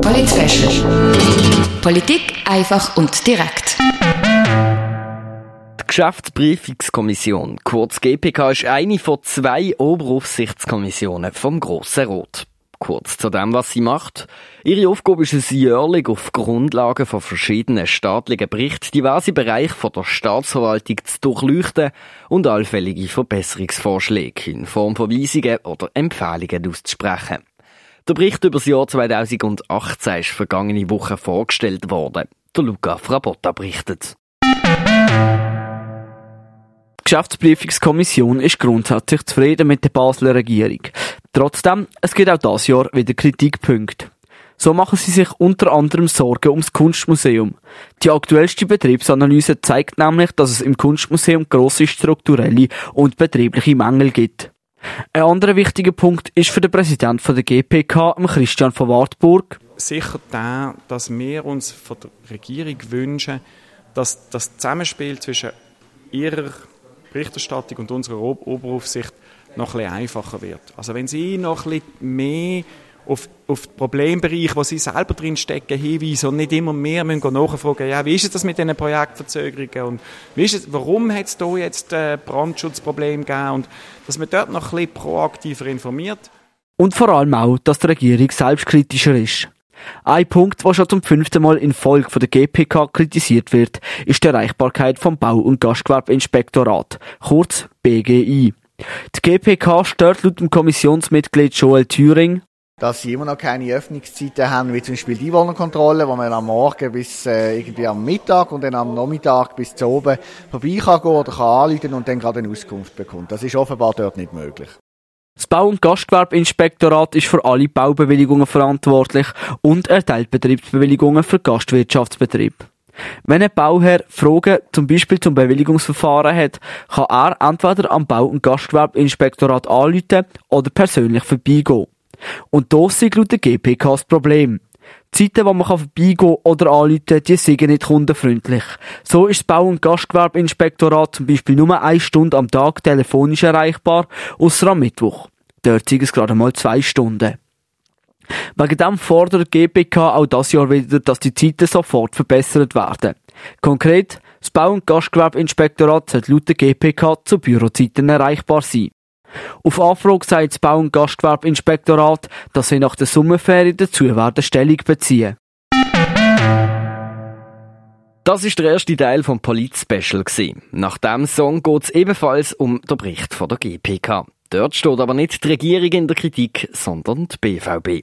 Polit Politik einfach und direkt. Die Geschäftsprüfungskommission, kurz GPK, ist eine von zwei Oberaufsichtskommissionen vom Grossen Rot. Kurz zu dem, was sie macht. Ihre Aufgabe ist es jährlich auf Grundlage von verschiedenen staatlichen Berichten diverse Bereiche von der Staatsverwaltung zu durchleuchten und allfällige Verbesserungsvorschläge in Form von Weisungen oder Empfehlungen auszusprechen. Der Bericht über das Jahr 2018 ist vergangene Woche vorgestellt worden. Der Luca Frabotta berichtet. Die Geschäftsprüfungskommission ist grundsätzlich zufrieden mit der Basler Regierung. Trotzdem, es gibt auch das Jahr wieder Kritikpunkte. So machen sie sich unter anderem Sorgen ums Kunstmuseum. Die aktuellste Betriebsanalyse zeigt nämlich, dass es im Kunstmuseum grosse strukturelle und betriebliche Mängel gibt. Ein anderer wichtiger Punkt ist für den Präsidenten der GPK, Christian von Wartburg. Sicher der, dass wir uns von der Regierung wünschen, dass das Zusammenspiel zwischen ihrer Berichterstattung und unserer Oberaufsicht noch ein bisschen einfacher wird. Also wenn Sie noch ein bisschen mehr auf, auf die Problembereiche, wo sie selber drin stecken, hinweisen und nicht immer mehr müssen nachfragen, ja, wie ist das mit diesen Projektverzögerungen und wie ist es, warum hat es da jetzt äh, Brandschutzprobleme gegeben und dass man dort noch ein bisschen proaktiver informiert. Und vor allem auch, dass die Regierung selbstkritischer ist. Ein Punkt, der schon zum fünften Mal in Folge von der GPK kritisiert wird, ist die Erreichbarkeit vom Bau- und Gastgewerbeinspektorat, kurz BGI. Die GPK stört laut dem Kommissionsmitglied Joel Thüring, dass sie immer noch keine Öffnungszeiten haben, wie zum Beispiel die Einwohnerkontrolle, wo man am Morgen bis äh, irgendwie am Mittag und dann am Nachmittag bis zu oben vorbei kann oder kann anrufen und dann gerade eine Auskunft bekommt. Das ist offenbar dort nicht möglich. Das Bau- und Gastgewerbinspektorat ist für alle Baubewilligungen verantwortlich und erteilt Betriebsbewilligungen für Gastwirtschaftsbetrieb. Wenn ein Bauherr Fragen zum Beispiel zum Bewilligungsverfahren hat, kann er entweder am Bau- und Gastgewerbinspektorat anrufen oder persönlich vorbeigehen. Und das ist laut der GPK das Problem. Die Zeiten, wo man vorbeigehen oder anrufen die sind nicht kundenfreundlich. So ist das Bau- und Gastgewerbinspektorat zum Beispiel nur eine Stunde am Tag telefonisch erreichbar, außer am Mittwoch. Dort sind es gerade mal zwei Stunden. Wegen dem fordert GPK auch das Jahr wieder, dass die Zeiten sofort verbessert werden. Konkret, das Bau- und Gastgewerbinspektorat sollte laut der GPK zu Bürozeiten erreichbar sein. Auf Anfrage sagt das Bau- und Gastgewerbinspektorat, dass sie nach der Sommerferien dazu werden Stellung beziehen. Das ist der erste Teil vom Polit-Special. Nach dem Song geht es ebenfalls um den Bericht von der GPK. Dort steht aber nicht die Regierung in der Kritik, sondern die BVB.